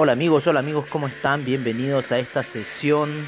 Hola amigos, hola amigos, ¿cómo están? Bienvenidos a esta sesión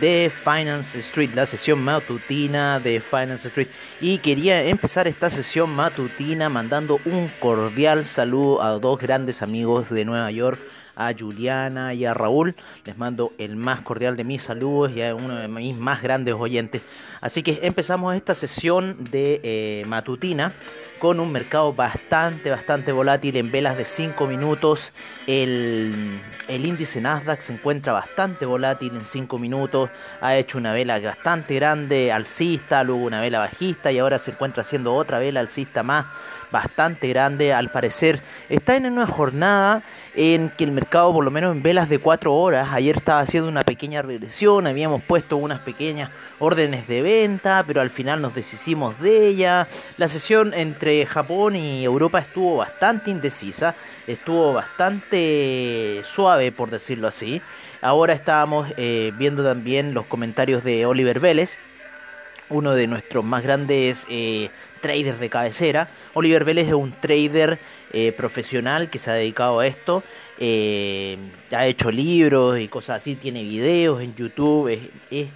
de Finance Street, la sesión matutina de Finance Street. Y quería empezar esta sesión matutina mandando un cordial saludo a dos grandes amigos de Nueva York, a Juliana y a Raúl. Les mando el más cordial de mis saludos y a uno de mis más grandes oyentes. Así que empezamos esta sesión de eh, matutina con un mercado bastante, bastante volátil en velas de 5 minutos. El, el, índice Nasdaq se encuentra bastante volátil en 5 minutos. Ha hecho una vela bastante grande alcista, luego una vela bajista y ahora se encuentra haciendo otra vela alcista más bastante grande. Al parecer está en una jornada en que el mercado, por lo menos en velas de 4 horas, ayer estaba haciendo una pequeña regresión. Habíamos puesto unas pequeñas órdenes de venta, pero al final nos deshicimos de ella. La sesión entre Japón y Europa estuvo bastante indecisa, estuvo bastante suave, por decirlo así. Ahora estábamos eh, viendo también los comentarios de Oliver Vélez, uno de nuestros más grandes eh, traders de cabecera. Oliver Vélez es un trader eh, profesional que se ha dedicado a esto. Eh, ha hecho libros y cosas así, tiene videos en YouTube. es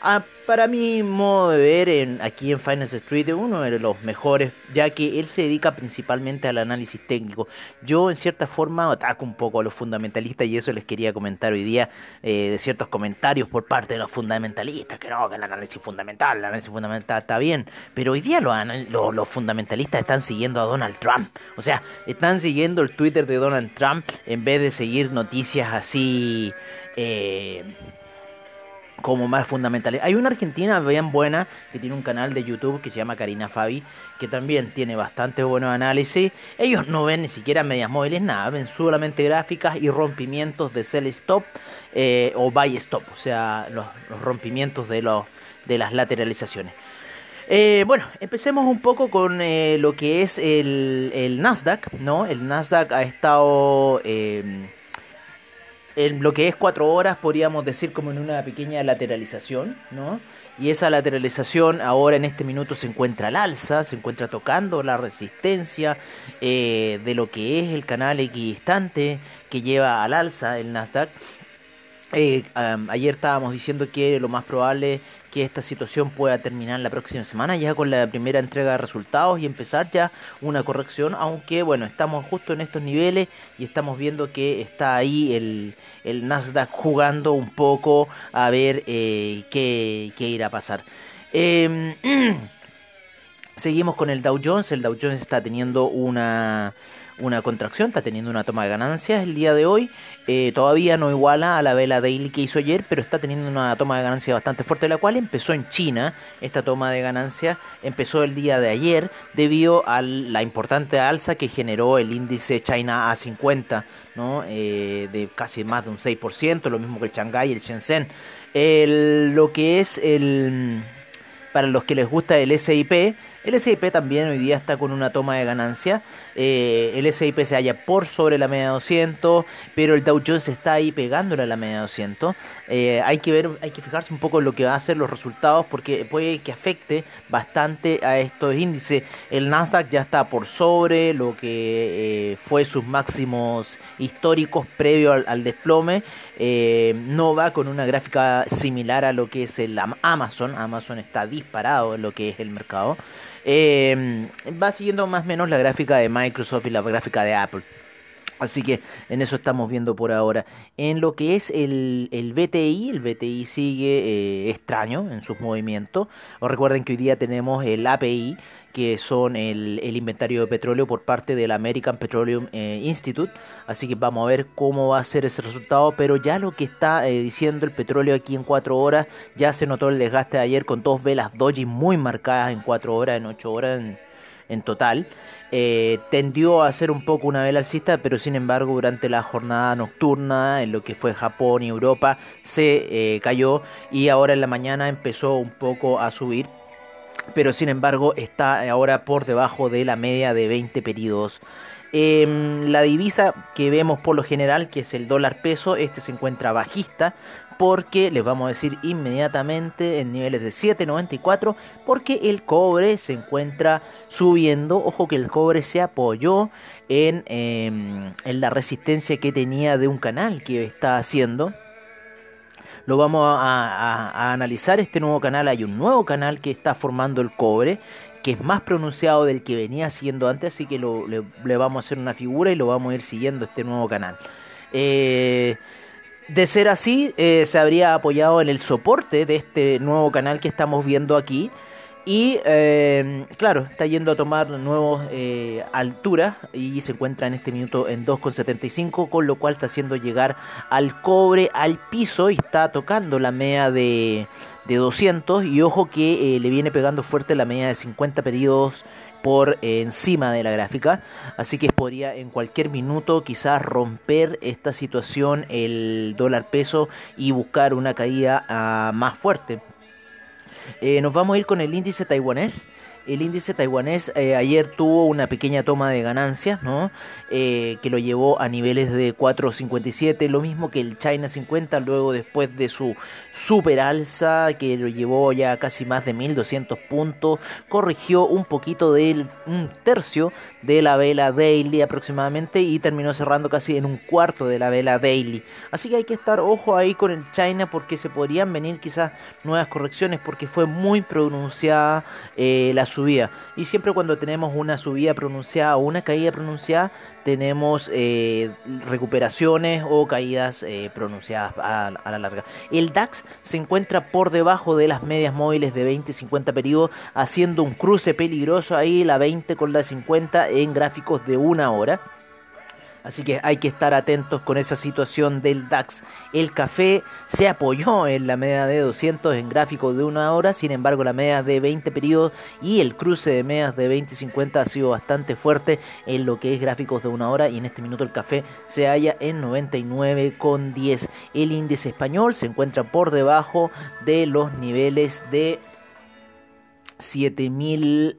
Ah, para mi modo de ver, en, aquí en Finance Street es uno de los mejores, ya que él se dedica principalmente al análisis técnico. Yo, en cierta forma, ataco un poco a los fundamentalistas y eso les quería comentar hoy día eh, de ciertos comentarios por parte de los fundamentalistas, que no, que el análisis fundamental, el análisis fundamental está bien, pero hoy día los, los, fundamentalistas están siguiendo a Donald Trump. O sea, están siguiendo el Twitter de Donald Trump en vez de seguir noticias así. Eh, como más fundamentales. Hay una argentina bien buena que tiene un canal de YouTube que se llama Karina Fabi, que también tiene bastante buenos análisis. Ellos no ven ni siquiera medias móviles, nada, ven solamente gráficas y rompimientos de sell stop eh, o buy stop, o sea, los, rompimientos de, los, de las lateralizaciones. Eh, bueno, empecemos un poco con eh, lo que es el, el, Nasdaq, ¿no? El Nasdaq ha estado en lo que es cuatro horas podríamos decir como en una pequeña lateralización, ¿no? Y esa lateralización ahora en este minuto se encuentra al alza, se encuentra tocando la resistencia eh, de lo que es el canal equidistante que lleva al alza el Nasdaq. Eh, ayer estábamos diciendo que lo más probable que esta situación pueda terminar la próxima semana ya con la primera entrega de resultados y empezar ya una corrección, aunque bueno, estamos justo en estos niveles y estamos viendo que está ahí el, el Nasdaq jugando un poco a ver eh, qué, qué irá a pasar. Em, seguimos con el Dow Jones, el Dow Jones está teniendo una una contracción, está teniendo una toma de ganancias el día de hoy. Eh, todavía no iguala a la vela daily que hizo ayer, pero está teniendo una toma de ganancias bastante fuerte, la cual empezó en China. Esta toma de ganancias empezó el día de ayer debido a la importante alza que generó el índice China A50, ¿no? Eh, de casi más de un 6%, lo mismo que el Shanghai y el Shenzhen. lo que es el para los que les gusta el SIP, el SIP también hoy día está con una toma de ganancia. Eh, el SIP se halla por sobre la media 200, pero el Dow Jones está ahí pegándole a la media 200. Eh, hay que ver, hay que fijarse un poco en lo que va a ser los resultados porque puede que afecte bastante a estos índices. El Nasdaq ya está por sobre lo que eh, fue sus máximos históricos previo al, desplome. No va con una gráfica similar a lo que es el Amazon. Amazon está disparado en lo que es el mercado. Eh, va siguiendo más o menos la gráfica de Microsoft y la gráfica de Apple. Así que en eso estamos viendo por ahora. En lo que es el, el BTI, el BTI sigue eh, extraño en sus movimientos. Os recuerden que hoy día tenemos el API, que son el, el inventario de petróleo por parte del American Petroleum eh, Institute. Así que vamos a ver cómo va a ser ese resultado. Pero ya lo que está eh, diciendo el petróleo aquí en 4 horas, ya se notó el desgaste de ayer con dos velas doji muy marcadas en 4 horas, en 8 horas. En, en total. Eh, tendió a ser un poco una vela alcista, pero sin embargo durante la jornada nocturna en lo que fue Japón y Europa se eh, cayó y ahora en la mañana empezó un poco a subir. Pero sin embargo está ahora por debajo de la media de 20 periodos. Em, la divisa que vemos por lo general, que es el dólar peso, este se encuentra bajista, porque les vamos a decir inmediatamente en niveles de 7.94 porque el cobre se encuentra subiendo ojo que el cobre se apoyó en, em, la resistencia que tenía de un canal que está haciendo lo vamos a, analizar este nuevo canal. Hay un nuevo canal que está formando el cobre, que es más pronunciado del que venía siguiendo antes, así que le, vamos a hacer una figura y lo vamos a ir siguiendo este nuevo canal. Eh, de ser así, eh, se habría apoyado en el soporte de este nuevo canal que estamos viendo aquí. Y eh, claro, está yendo a tomar nuevas eh, alturas y se encuentra en este minuto en 2,75, con lo cual está haciendo llegar al cobre al piso y está tocando la media de, de 200. Y ojo que le viene pegando fuerte la media de 50 periodos por encima de la gráfica. Así que podría en cualquier minuto quizás romper esta situación el dólar peso y buscar una caída ah, más fuerte. Eh, nos vamos a ir con el índice taiwanés. El índice taiwanés eh, ayer tuvo una pequeña toma de ganancias, ¿no? Eh, que lo llevó a niveles de 4.57, lo mismo que el China 50, luego después de su super alza, que lo llevó ya casi más de 1.200 puntos, corrigió un poquito del un tercio de la vela daily aproximadamente y terminó cerrando casi en un cuarto de la vela daily. Así que hay que estar ojo ahí con el China porque se podrían venir quizás nuevas correcciones porque fue muy pronunciada eh, la. Y siempre cuando tenemos una subida pronunciada o una caída pronunciada, tenemos eh, recuperaciones o caídas eh, pronunciadas a, la larga. El DAX se encuentra por debajo de las medias móviles de 20 y 50 periodos, haciendo un cruce peligroso ahí, la 20 con la 50 en gráficos de una hora. Así que hay que estar atentos con esa situación del DAX. El café se apoyó en la media de 200 en gráficos de una hora, sin embargo la media de 20 periodos y el cruce de medias de 20 y 50 ha sido bastante fuerte en lo que es gráficos de una hora y en este minuto el café se halla en 99,10. El índice español se encuentra por debajo de los niveles de 7000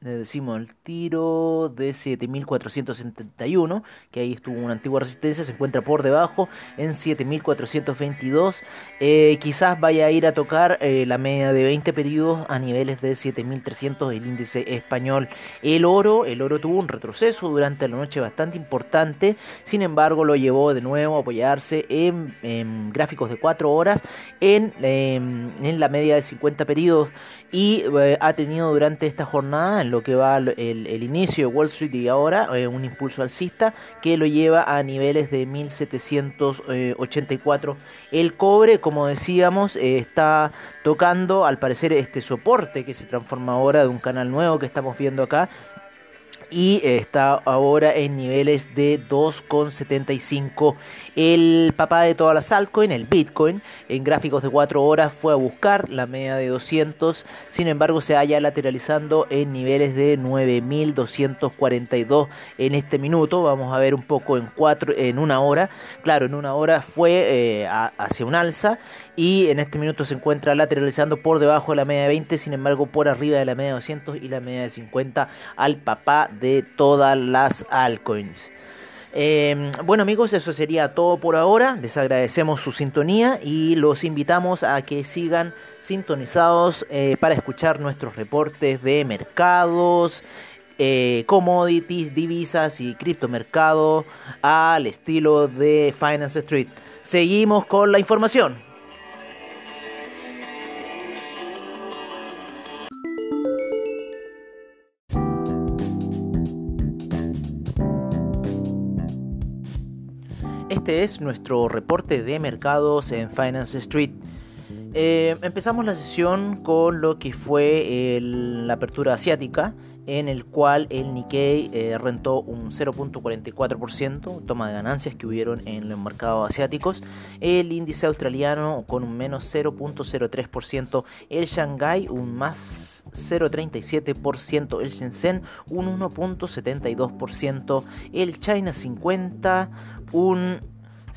le decimos el tiro de 7471, que ahí estuvo una antigua resistencia, se encuentra por debajo en 7422. Eh, quizás vaya a ir a tocar eh, la media de 20 periodos a niveles de 7300 el índice español. El oro, el oro tuvo un retroceso durante la noche bastante importante, sin embargo lo llevó de nuevo a apoyarse en, gráficos de 4 horas en, em, en, la media de 50 periodos y eh, ha tenido durante esta jornada en lo que va el, inicio de Wall Street y ahora eh, un impulso alcista que lo lleva a niveles de 1784. El cobre, como decíamos, eh, está tocando al parecer este soporte que se transforma ahora de un canal nuevo que estamos viendo acá y está ahora en niveles de 2,75. El papá de todas las altcoins, el Bitcoin, en gráficos de 4 horas fue a buscar la media de 200, sin embargo se halla lateralizando en niveles de 9.242 en este minuto. Vamos a ver un poco en, cuatro, en una hora. Claro, en una hora fue eh, hacia un alza y en este minuto se encuentra lateralizando por debajo de la media de 20, sin embargo por arriba de la media de 200 y la media de 50 al papá de todas las altcoins. Em, bueno amigos, eso sería todo por ahora. Les agradecemos su sintonía y los invitamos a que sigan sintonizados eh, para escuchar nuestros reportes de mercados, eh, commodities, divisas y criptomercado al estilo de Finance Street. Seguimos con la información. Este es nuestro reporte de mercados en Finance Street. Eh, empezamos la sesión con lo que fue la apertura asiática en el cual el Nikkei eh, rentó un 0.44%, toma de ganancias que hubieron en los mercados asiáticos, el índice australiano con un menos 0.03%, el Shanghai un más 0.37%, el Shenzhen un 1.72%, el China 50 un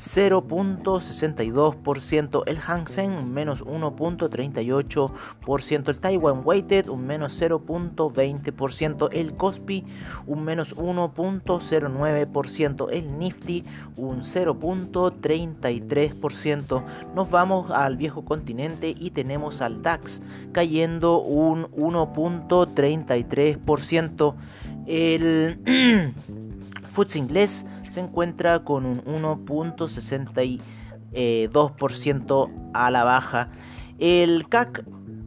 0.62%, el Hang Seng un menos 1.38%, el Taiwan Weighted un menos 0.20%, el Kospi un menos 1.09%, el Nifty un 0.33%. Nos vamos al viejo continente y tenemos al DAX cayendo un 1.33%. El FTSE inglés se encuentra con un 1.62% a la baja. El CAC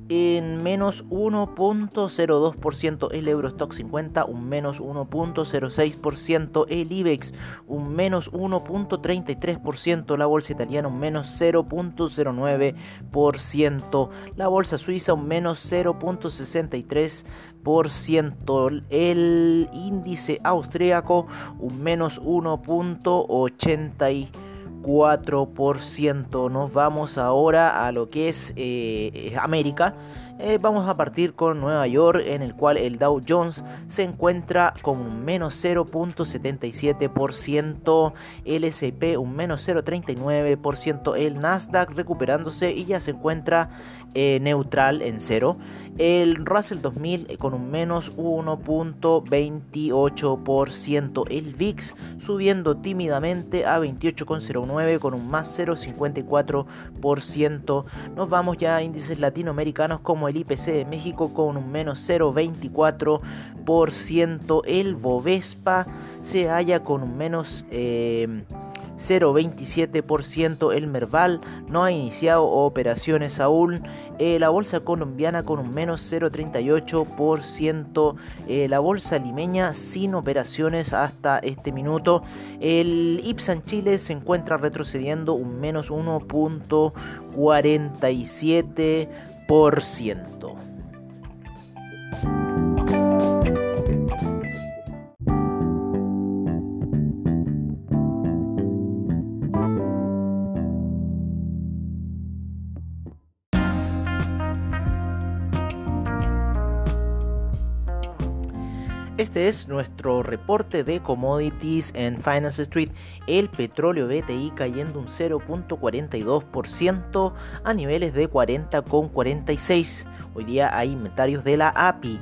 en menos 1.02%, el Eurostock 50 un menos 1.06%, el IBEX un menos 1.33%, la bolsa italiana un menos 0.09%, la bolsa suiza un menos 0.63%, el índice austríaco un menos 1.80%. 4%. Nos vamos ahora a lo que es eh, América. Eh, vamos a partir con Nueva York, en el cual el Dow Jones se encuentra con un menos 0.77%, el SP un menos 0.39%, el Nasdaq recuperándose y ya se encuentra eh, neutral en cero. El Russell 2000 con un menos 1.28%. El VIX subiendo tímidamente a 28,09 con un más 0.54%. Nos vamos ya a índices latinoamericanos como el IPC de México con un menos 0.24%. El Bovespa se halla con un menos... Eh, 0,27%. El Merval no ha iniciado operaciones aún. Eh, la bolsa colombiana con un menos 0,38%. Eh, la bolsa limeña sin operaciones hasta este minuto. El Ipsan Chile se encuentra retrocediendo un menos 1.47%. Este es nuestro reporte de commodities en Finance Street. El petróleo BTI cayendo un 0.42% a niveles de 40,46. Hoy día hay inventarios de la API.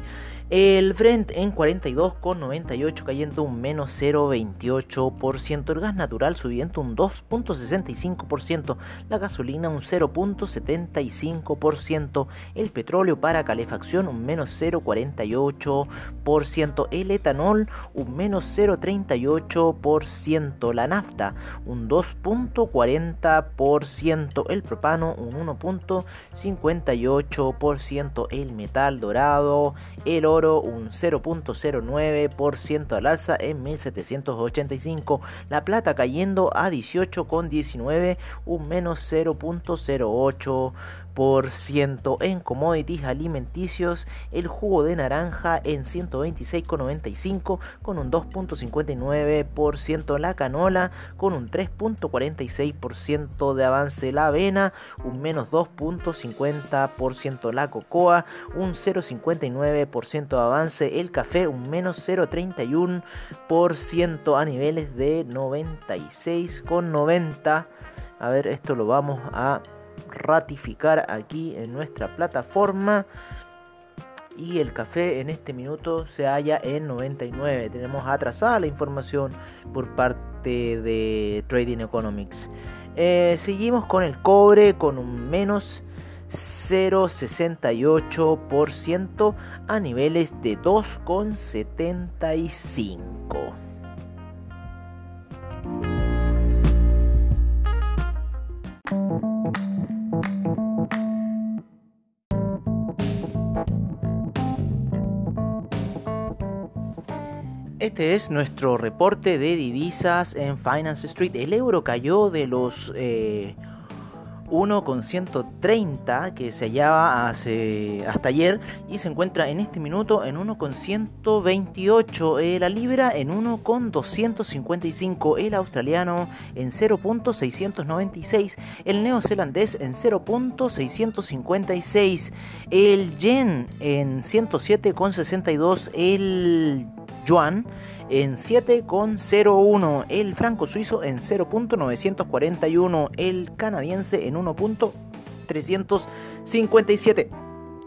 El Brent en 42,98 cayendo un menos 0,28%. El gas natural subiendo un 2,65%. La gasolina un 0,75%. El petróleo para calefacción un menos 0,48%. El etanol un menos 0,38%. La nafta un 2,40%. El propano un 1,58%. El metal dorado. El oro un 0.09% al alza en 1785. La plata cayendo a 18,19, un menos 0.08% en commodities alimenticios, el jugo de naranja en 126,95 con un 2.59%, la canola con un 3.46% de avance, la avena un menos 2.50%, la cocoa un 0.59% de avance, el café un menos 0.31% a niveles de 96,90. A ver, esto lo vamos a ratificar aquí en nuestra plataforma. Y el café en este minuto se halla en 99. Tenemos atrasada la información por parte de Trading Economics. Eh, seguimos con el cobre con un menos 0,68% a niveles de 2,75. Este es nuestro reporte de divisas en Finance Street. El euro cayó de los 1,130 que se hallaba hace, hasta ayer y se encuentra en este minuto en 1,128. Eh, la libra en 1,255. El australiano en 0,696. El neozelandés en 0,656. El yen en 107,62. El yuan en 7,01, el franco suizo en 0.941, el canadiense en 1.357,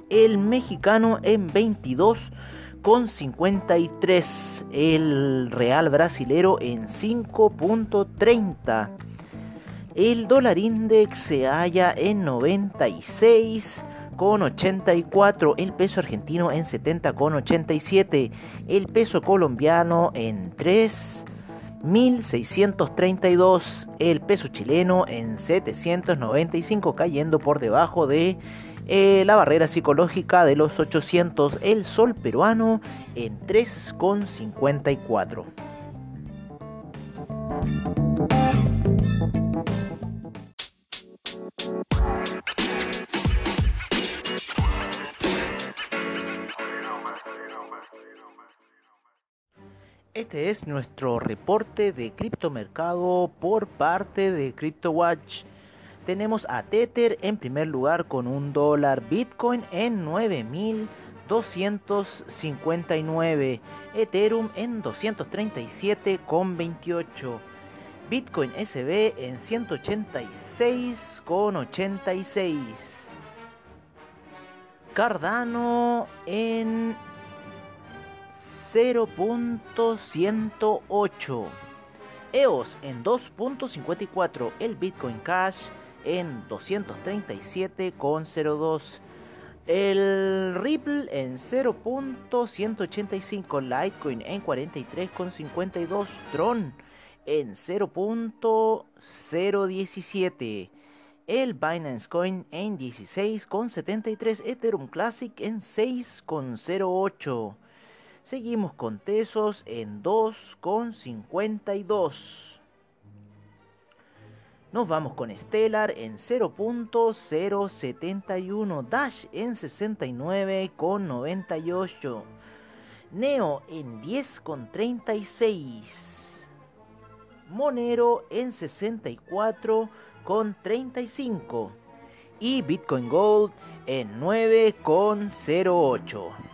el mexicano en 22,53, el real brasilero en 5.30. El dólar index se halla en 96 con 84, el peso argentino en 70 con 87, el peso colombiano en 3.632, el peso chileno en 795 cayendo por debajo de eh, la barrera psicológica de los 800, el sol peruano en 3,54. Este es nuestro reporte de criptomercado por parte de CryptoWatch. Tenemos a Tether en primer lugar con un dólar, Bitcoin en 9.259, Ethereum en 237,28, Bitcoin SB en 186,86, Cardano en 0.108. EOS en 2.54. El Bitcoin Cash en 237.02. El Ripple en 0.185. Litecoin en 43.52. Tron en 0.017. El Binance Coin en 16.73. Ethereum Classic en 6.08. Seguimos con Tesos en 2,52. Nos vamos con Stellar en 0.071. Dash en 69,98. Neo en 10,36. Monero en 64,35. Y Bitcoin Gold en 9,08.